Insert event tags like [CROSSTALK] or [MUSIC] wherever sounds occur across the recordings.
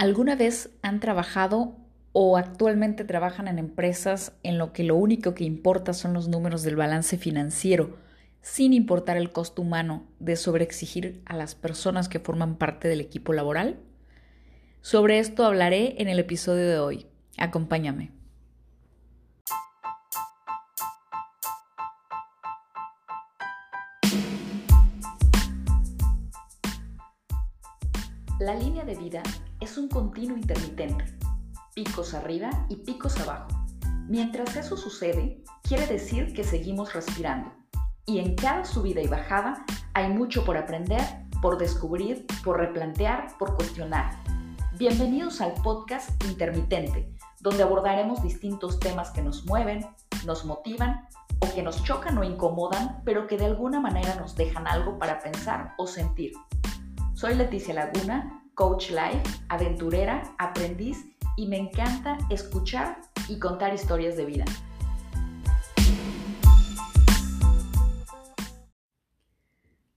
¿Alguna vez han trabajado o actualmente trabajan en empresas en lo que lo único que importa son los números del balance financiero, sin importar el costo humano de sobreexigir a las personas que forman parte del equipo laboral? Sobre esto hablaré en el episodio de hoy. Acompáñame. La línea de vida es un continuo intermitente, picos arriba y picos abajo. Mientras eso sucede, quiere decir que seguimos respirando. Y en cada subida y bajada hay mucho por aprender, por descubrir, por replantear, por cuestionar. Bienvenidos al podcast Intermitente, donde abordaremos distintos temas que nos mueven, nos motivan o que nos chocan o incomodan, pero que de alguna manera nos dejan algo para pensar o sentir. Soy Leticia Laguna, coach life, aventurera, aprendiz y me encanta escuchar y contar historias de vida.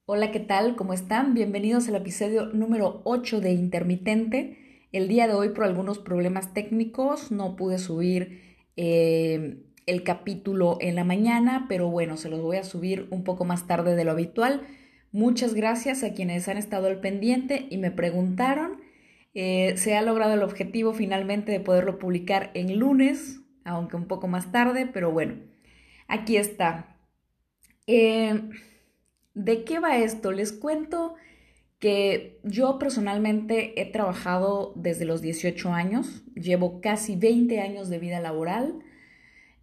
Hola, ¿qué tal? ¿Cómo están? Bienvenidos al episodio número 8 de Intermitente. El día de hoy por algunos problemas técnicos no pude subir eh, el capítulo en la mañana, pero bueno, se los voy a subir un poco más tarde de lo habitual Muchas gracias a quienes han estado al pendiente y me preguntaron. Eh, se ha logrado el objetivo finalmente de poderlo publicar en lunes, aunque un poco más tarde, pero bueno, aquí está. Eh, ¿De qué va esto? Les cuento que yo personalmente he trabajado desde los 18 años, llevo casi 20 años de vida laboral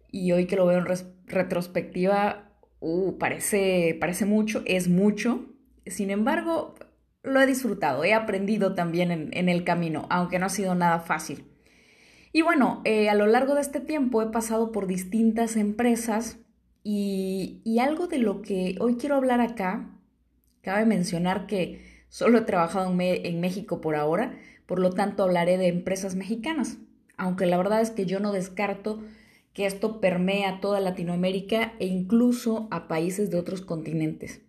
y hoy que lo veo en retrospectiva uh, parece, parece mucho, es mucho. Sin embargo, lo he disfrutado, he aprendido también en, el camino, aunque no ha sido nada fácil. Y bueno, eh, a lo largo de este tiempo he pasado por distintas empresas y, algo de lo que hoy quiero hablar acá, cabe mencionar que solo he trabajado en, en México por ahora, por lo tanto hablaré de empresas mexicanas, aunque la verdad es que yo no descarto que esto permea toda Latinoamérica e incluso a países de otros continentes.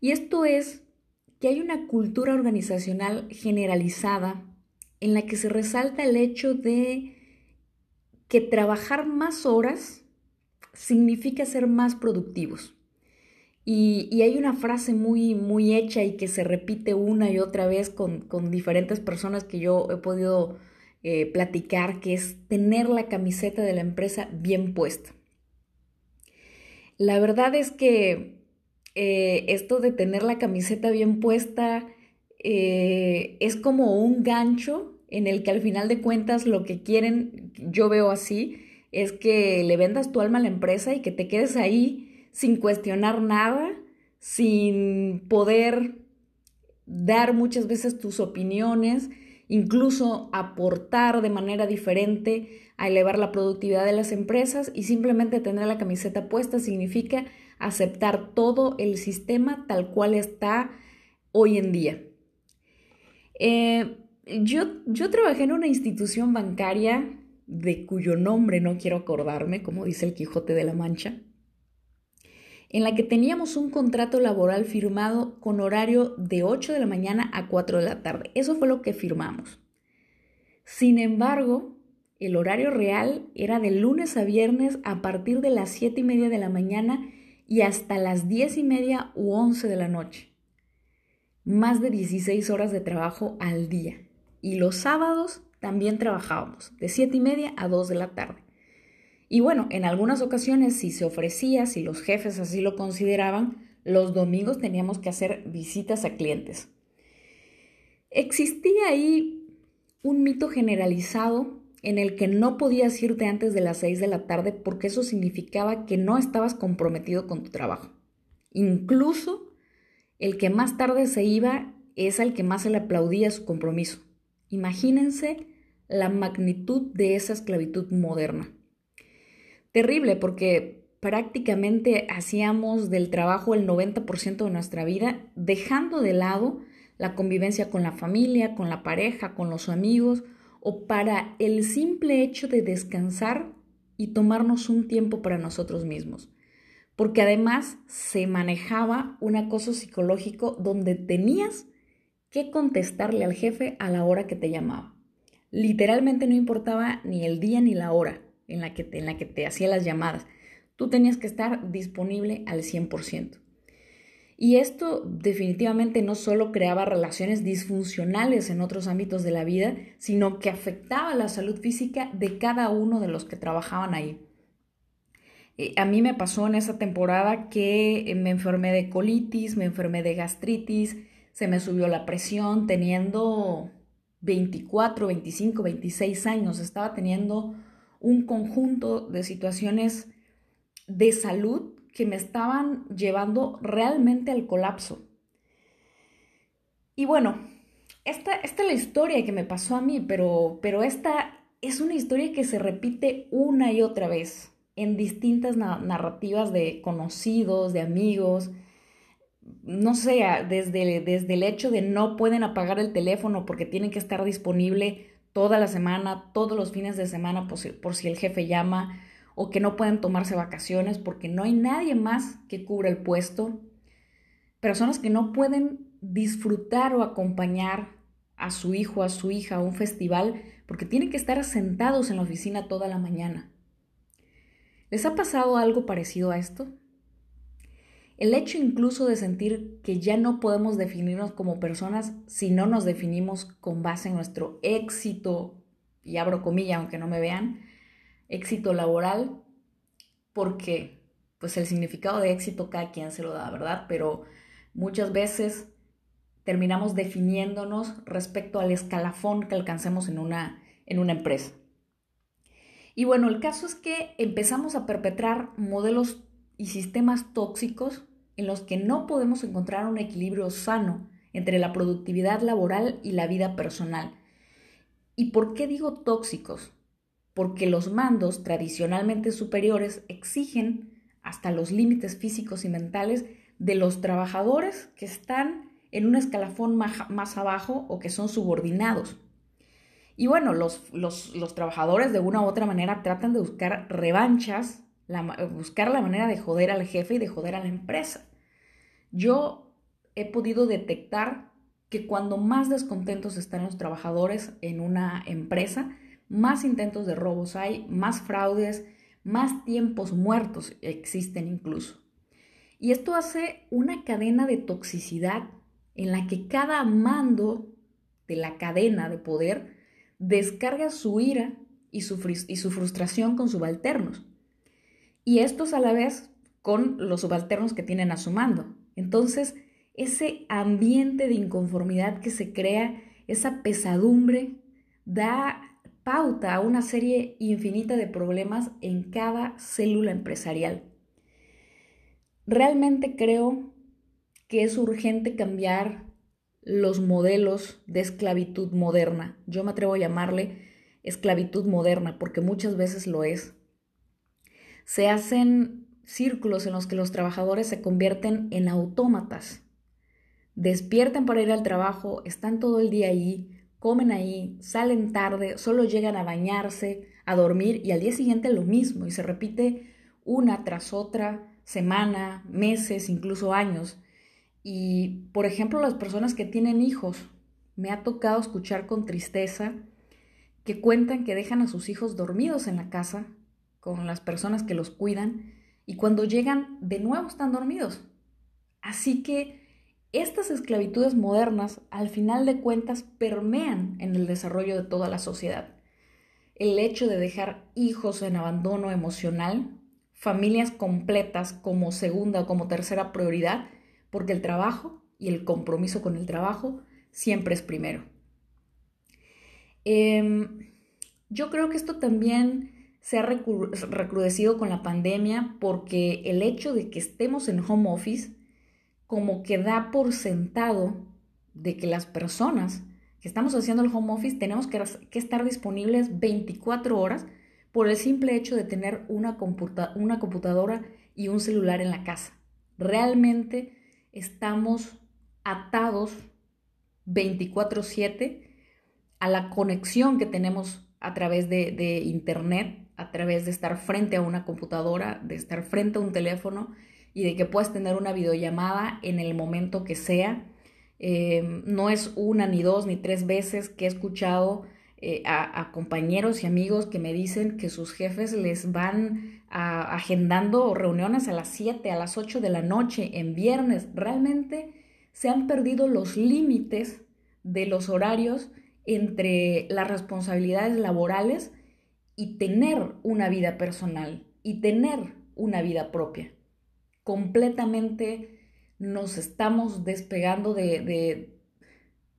Y esto es que hay una cultura organizacional generalizada en la que se resalta el hecho de que trabajar más horas significa ser más productivos. Y, hay una frase muy, muy hecha y que se repite una y otra vez con, con diferentes personas que yo he podido eh, platicar, que es tener la camiseta de la empresa bien puesta. La verdad es que eh, esto de tener la camiseta bien puesta eh, es como un gancho en el que al final de cuentas lo que quieren, yo veo así, es que le vendas tu alma a la empresa y que te quedes ahí sin cuestionar nada, sin poder dar muchas veces tus opiniones, incluso aportar de manera diferente a elevar la productividad de las empresas y simplemente tener la camiseta puesta significa aceptar todo el sistema tal cual está hoy en día. Eh, yo, yo trabajé en una institución bancaria de cuyo nombre no quiero acordarme, como dice el Quijote de la Mancha, en la que teníamos un contrato laboral firmado con horario de 8 de la mañana a 4 de la tarde. Eso fue lo que firmamos. Sin embargo, el horario real era de lunes a viernes a partir de las 7 y media de la mañana y hasta las 10 y media u 11 de la noche. Más de 16 horas de trabajo al día. Y los sábados también trabajábamos, de 7 y media a 2 de la tarde. Y bueno, en algunas ocasiones, si se ofrecía, si los jefes así lo consideraban, los domingos teníamos que hacer visitas a clientes. Existía ahí un mito generalizado en el que no podías irte antes de las 6 de la tarde porque eso significaba que no estabas comprometido con tu trabajo. Incluso el que más tarde se iba es al que más se le aplaudía su compromiso. Imagínense la magnitud de esa esclavitud moderna terrible porque prácticamente hacíamos del trabajo el 90% de nuestra vida, dejando de lado la convivencia con la familia, con la pareja, con los amigos, o para el simple hecho de descansar y tomarnos un tiempo para nosotros mismos. Porque además se manejaba un acoso psicológico donde tenías que contestarle al jefe a la hora que te llamaba. Literalmente no importaba ni el día ni la hora en la que en la que te hacía las llamadas. Tú tenías que estar disponible al 100%. Y esto definitivamente no solo creaba relaciones disfuncionales en otros ámbitos de la vida, sino que afectaba la salud física de cada uno de los que trabajaban ahí. Eh, a mí me pasó en esa temporada que me enfermé de colitis, me enfermé de gastritis, se me subió la presión teniendo 24, 25, 26 años. Estaba teniendo un conjunto de situaciones de salud que me estaban llevando realmente al colapso. Y bueno, esta, esta es la historia que me pasó a mí, pero, pero esta es una historia que se repite una y otra vez en distintas narrativas de conocidos, de amigos. No sé, desde, desde el hecho de no pueden apagar el teléfono porque tienen que estar disponible toda la semana, todos los fines de semana por si el jefe llama, o que no pueden tomarse vacaciones porque no hay nadie más que cubra el puesto. Personas que no pueden disfrutar o acompañar a su hijo, a su hija a un festival porque tienen que estar sentados en la oficina toda la mañana. ¿Les ha pasado algo parecido a esto? El hecho incluso de sentir que ya no podemos definirnos como personas si no nos definimos con base en nuestro éxito, y abro comilla aunque no me vean, éxito laboral, porque pues el significado de éxito cada quien se lo da, ¿verdad? Pero muchas veces terminamos definiéndonos respecto al escalafón que alcancemos en una, en una empresa. Y bueno, el caso es que empezamos a perpetrar modelos y sistemas tóxicos en los que no podemos encontrar un equilibrio sano entre la productividad laboral y la vida personal. ¿Y por qué digo tóxicos? porque los mandos tradicionalmente superiores exigen hasta los límites físicos y mentales de los trabajadores que están en un escalafón más abajo o que son subordinados. Y bueno, los, trabajadores de una u otra manera tratan de buscar revanchas, buscar la manera de joder al jefe y de joder a la empresa. Yo he podido detectar que cuando más descontentos están los trabajadores en una empresa, más intentos de robos hay, más fraudes, más tiempos muertos existen incluso. Y esto hace una cadena de toxicidad en la que cada mando de la cadena de poder descarga su ira y su, frustración con subalternos. Y estos a la vez con los subalternos que tienen a su mando. Entonces, ese ambiente de inconformidad que se crea, esa pesadumbre, da pauta a una serie infinita de problemas en cada célula empresarial. Realmente creo que es urgente cambiar los modelos de esclavitud moderna. Yo me atrevo a llamarle esclavitud moderna porque muchas veces lo es. Se hacen círculos en los que los trabajadores se convierten en autómatas. Despiertan para ir al trabajo, están todo el día ahí, comen ahí, salen tarde, solo llegan a bañarse, a dormir y al día siguiente lo mismo y se repite una tras otra, semana, meses, incluso años. Y, por ejemplo, las personas que tienen hijos, me ha tocado escuchar con tristeza que cuentan que dejan a sus hijos dormidos en la casa con las personas que los cuidan y cuando llegan de nuevo están dormidos. Así que estas esclavitudes modernas, al final de cuentas, permean en el desarrollo de toda la sociedad. El hecho de dejar hijos en abandono emocional, familias completas como segunda o como tercera prioridad, porque el trabajo y el compromiso con el trabajo siempre es primero. Em, yo creo que esto también se ha recrudecido con la pandemia porque el hecho de que estemos en home office como que da por sentado de que las personas que estamos haciendo el home office tenemos que, estar disponibles 24 horas por el simple hecho de tener una, una computadora y un celular en la casa. Realmente estamos atados 24/7 a la conexión que tenemos a través de, Internet, a través de estar frente a una computadora, de estar frente a un teléfono y de que puedas tener una videollamada en el momento que sea. Eh, no es una, ni dos, ni tres veces que he escuchado eh, a, compañeros y amigos que me dicen que sus jefes les van agendando reuniones a las 7, a las 8 de la noche, en viernes. Realmente se han perdido los límites de los horarios entre las responsabilidades laborales y tener una vida personal y tener una vida propia. Completamente nos estamos despegando de,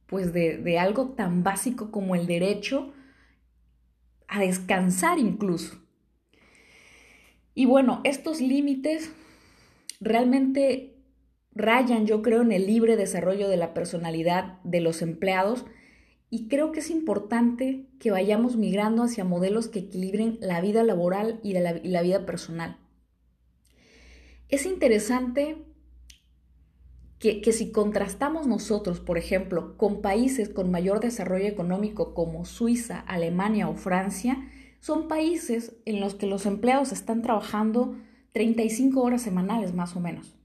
pues de, algo tan básico como el derecho a descansar incluso. Y bueno, estos límites realmente rayan, yo creo, en el libre desarrollo de la personalidad de los empleados y creo que es importante que vayamos migrando hacia modelos que equilibren la vida laboral y la, vida personal. Es interesante que, si contrastamos nosotros, por ejemplo, con países con mayor desarrollo económico como Suiza, Alemania o Francia, son países en los que los empleados están trabajando 35 horas semanales más o menos.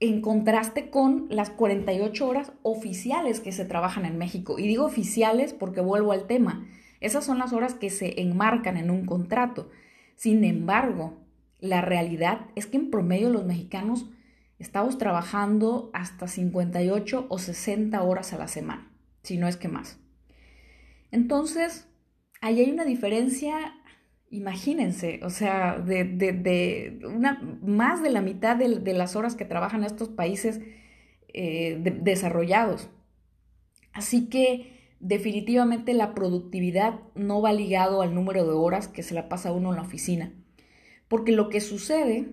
En contraste con las 48 horas oficiales que se trabajan en México. Y digo oficiales porque vuelvo al tema. Esas son las horas que se enmarcan en un contrato. Sin embargo, la realidad es que en promedio los mexicanos estamos trabajando hasta 58 o 60 horas a la semana, si no es que más. Entonces, ahí hay una diferencia, imagínense, o sea, de, una, más de la mitad de, las horas que trabajan estos países eh, desarrollados. Así que definitivamente la productividad no va ligado al número de horas que se la pasa uno en la oficina. Porque lo que sucede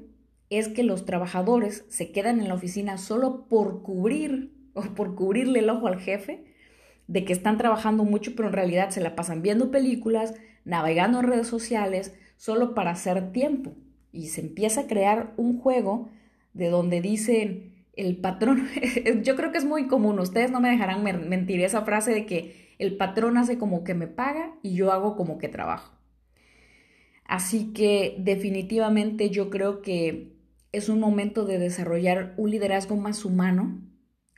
es que los trabajadores se quedan en la oficina solo por cubrir o por cubrirle el ojo al jefe de que están trabajando mucho, pero en realidad se la pasan viendo películas, navegando en redes sociales, solo para hacer tiempo. Y se empieza a crear un juego de donde dicen el patrón, [LAUGHS] yo creo que es muy común, ustedes no me dejarán mentir esa frase de que el patrón hace como que me paga y yo hago como que trabajo. Así que definitivamente yo creo que es un momento de desarrollar un liderazgo más humano,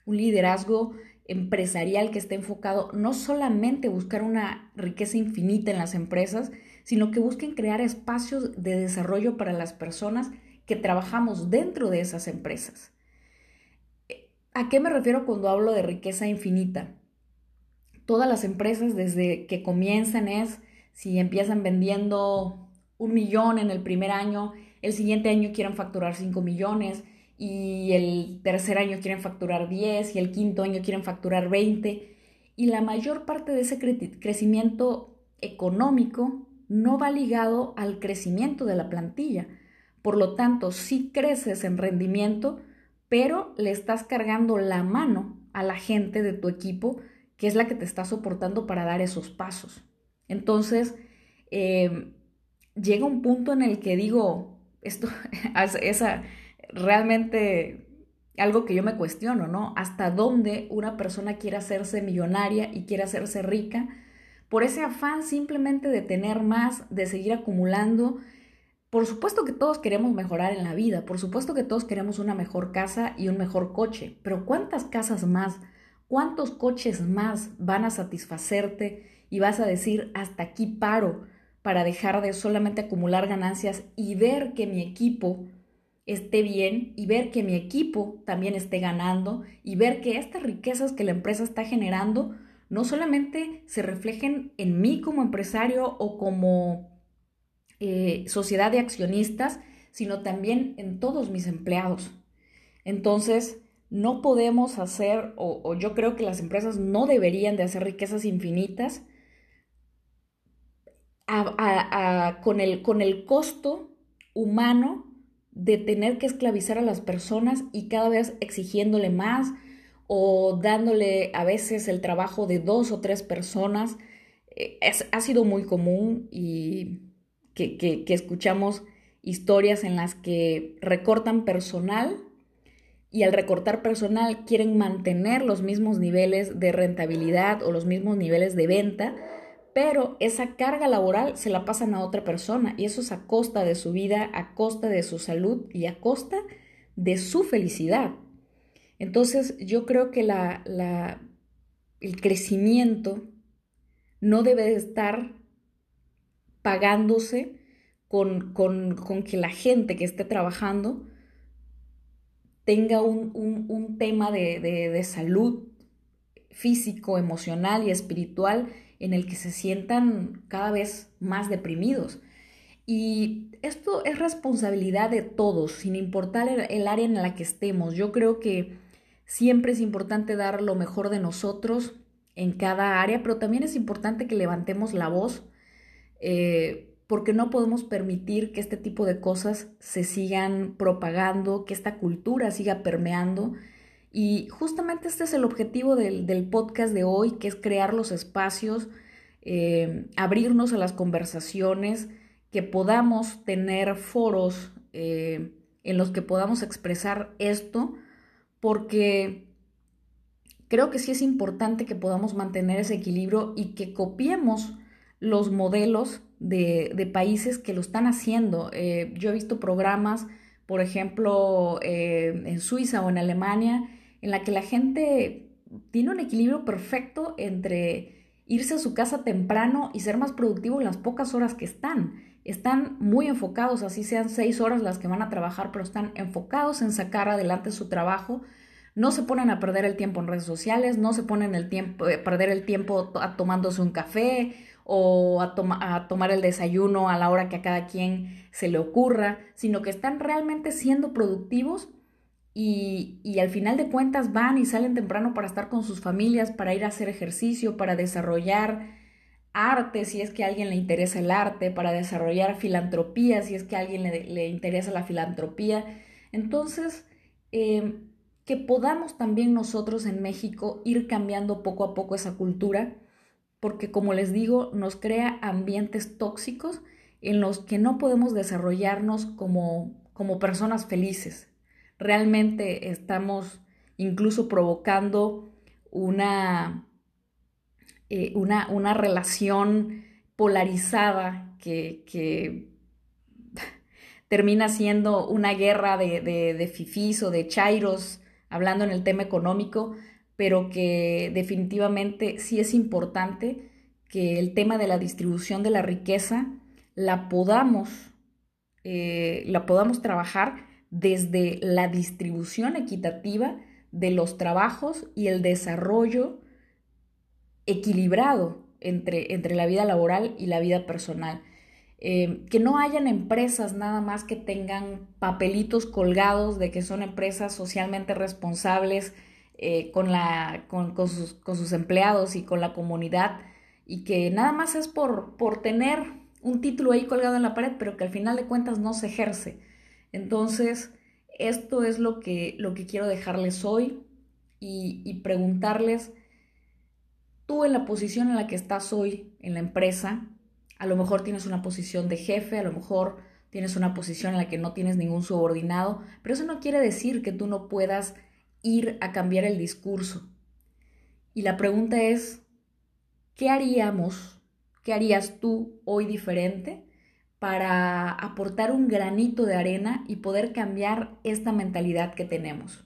un liderazgo empresarial que esté enfocado no solamente buscar una riqueza infinita en las empresas, sino que busquen crear espacios de desarrollo para las personas que trabajamos dentro de esas empresas. ¿A qué me refiero cuando hablo de riqueza infinita? Todas las empresas desde que comienzan es, si empiezan vendiendo un millón en el primer año, el siguiente año quieren facturar 5 millones y el tercer año quieren facturar 10 y el quinto año quieren facturar 20 y la mayor parte de ese crecimiento económico no va ligado al crecimiento de la plantilla. Por lo tanto, sí creces en rendimiento, pero le estás cargando la mano a la gente de tu equipo, que es la que te está soportando para dar esos pasos. Entonces, eh, llega un punto en el que digo, esto [LAUGHS] es realmente algo que yo me cuestiono, ¿no? ¿Hasta dónde una persona quiere hacerse millonaria y quiere hacerse rica por ese afán simplemente de tener más, de seguir acumulando? Por supuesto que todos queremos mejorar en la vida, por supuesto que todos queremos una mejor casa y un mejor coche, pero ¿cuántas casas más, cuántos coches más van a satisfacerte y vas a decir, hasta aquí paro? para dejar de solamente acumular ganancias y ver que mi equipo esté bien y ver que mi equipo también esté ganando y ver que estas riquezas que la empresa está generando no solamente se reflejen en mí como empresario o como eh, sociedad de accionistas, sino también en todos mis empleados. Entonces, no podemos hacer, o, yo creo que las empresas no deberían de hacer riquezas infinitas, con, el, con el costo humano de tener que esclavizar a las personas y cada vez exigiéndole más o dándole a veces el trabajo de dos o tres personas. Eh, ha sido muy común y que, que escuchamos historias en las que recortan personal y al recortar personal quieren mantener los mismos niveles de rentabilidad o los mismos niveles de venta pero esa carga laboral se la pasan a otra persona y eso es a costa de su vida, a costa de su salud y a costa de su felicidad. Entonces yo creo que la, el crecimiento no debe estar pagándose con, que la gente que esté trabajando tenga un, tema de, de salud físico, emocional y espiritual en el que se sientan cada vez más deprimidos. Y esto es responsabilidad de todos, sin importar el, área en la que estemos. Yo creo que siempre es importante dar lo mejor de nosotros en cada área, pero también es importante que levantemos la voz, eh, porque no podemos permitir que este tipo de cosas se sigan propagando, que esta cultura siga permeando. Y justamente este es el objetivo del, podcast de hoy, que es crear los espacios, eh, abrirnos a las conversaciones, que podamos tener foros eh, en los que podamos expresar esto, porque creo que sí es importante que podamos mantener ese equilibrio y que copiemos los modelos de, países que lo están haciendo. Eh, yo he visto programas, por ejemplo, en Suiza o en Alemania, en la que la gente tiene un equilibrio perfecto entre irse a su casa temprano y ser más productivo en las pocas horas que están están muy enfocados, así sean seis horas las que van a trabajar, pero están enfocados en sacar adelante su trabajo. No se ponen a perder el tiempo en redes sociales, no se ponen el tiempo, a eh, perder el tiempo a tomándose un café o a, a tomar el desayuno a la hora que a cada quien se le ocurra, sino que están realmente siendo productivos y, al final de cuentas van y salen temprano para estar con sus familias, para ir a hacer ejercicio, para desarrollar arte, si es que a alguien le interesa el arte, para desarrollar filantropía, si es que a alguien le, interesa la filantropía. Entonces, em, que podamos también nosotros en México ir cambiando poco a poco esa cultura, porque como les digo, nos crea ambientes tóxicos en los que no podemos desarrollarnos como, como personas felices. Realmente estamos incluso provocando una eh, una, relación polarizada que, [LAUGHS] termina siendo una guerra de, de, o de chairos, hablando en el tema económico, pero que definitivamente sí es importante que el tema de la distribución de la riqueza la podamos, eh, la podamos trabajar desde la distribución equitativa de los trabajos y el desarrollo equilibrado entre, entre la vida laboral y la vida personal. Eh, que no hayan empresas nada más que tengan papelitos colgados de que son empresas socialmente responsables eh, con, la, con, sus, con, sus, empleados y con la comunidad y que nada más es por, por tener un título ahí colgado en la pared, pero que al final de cuentas no se ejerce. Entonces, esto es lo que, lo que quiero dejarles hoy y, y preguntarles tú en la posición en la que estás hoy en la empresa, a lo mejor tienes una posición de jefe, a lo mejor tienes una posición en la que no tienes ningún subordinado, pero eso no quiere decir que tú no puedas ir a cambiar el discurso. Y la pregunta es, ¿qué haríamos, qué harías tú hoy diferente para aportar un granito de arena y poder cambiar esta mentalidad que tenemos?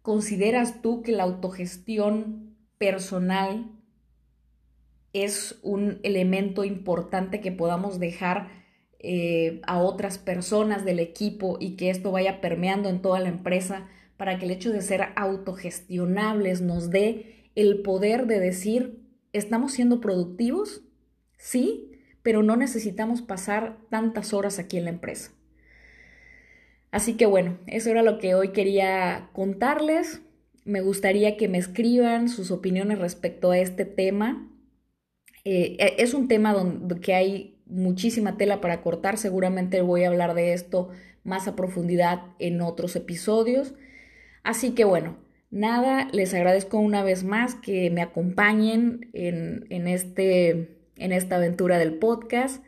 ¿Consideras tú que la autogestión personal es un elemento importante que podamos dejar eh, a otras personas del equipo y que esto vaya permeando en toda la empresa para que el hecho de ser autogestionables nos dé el poder de decir, ¿estamos siendo productivos? Sí, pero no necesitamos pasar tantas horas aquí en la empresa. Así que bueno, eso era lo que hoy quería contarles. Me gustaría que me escriban sus opiniones respecto a este tema. Eh, e, es un tema donde que hay muchísima tela para cortar. Seguramente voy a hablar de esto más a profundidad en otros episodios. Así que bueno, nada, les agradezco una vez más que me acompañen en, en, este, en esta aventura del podcast.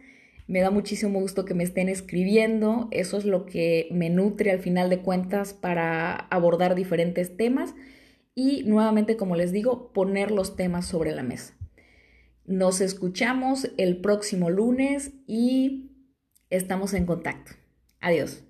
Me da muchísimo gusto que me estén escribiendo. Eso es lo que me nutre al final de cuentas para abordar diferentes temas y nuevamente, como les digo, poner los temas sobre la mesa. Nos escuchamos el próximo lunes y estamos en contacto. Adiós.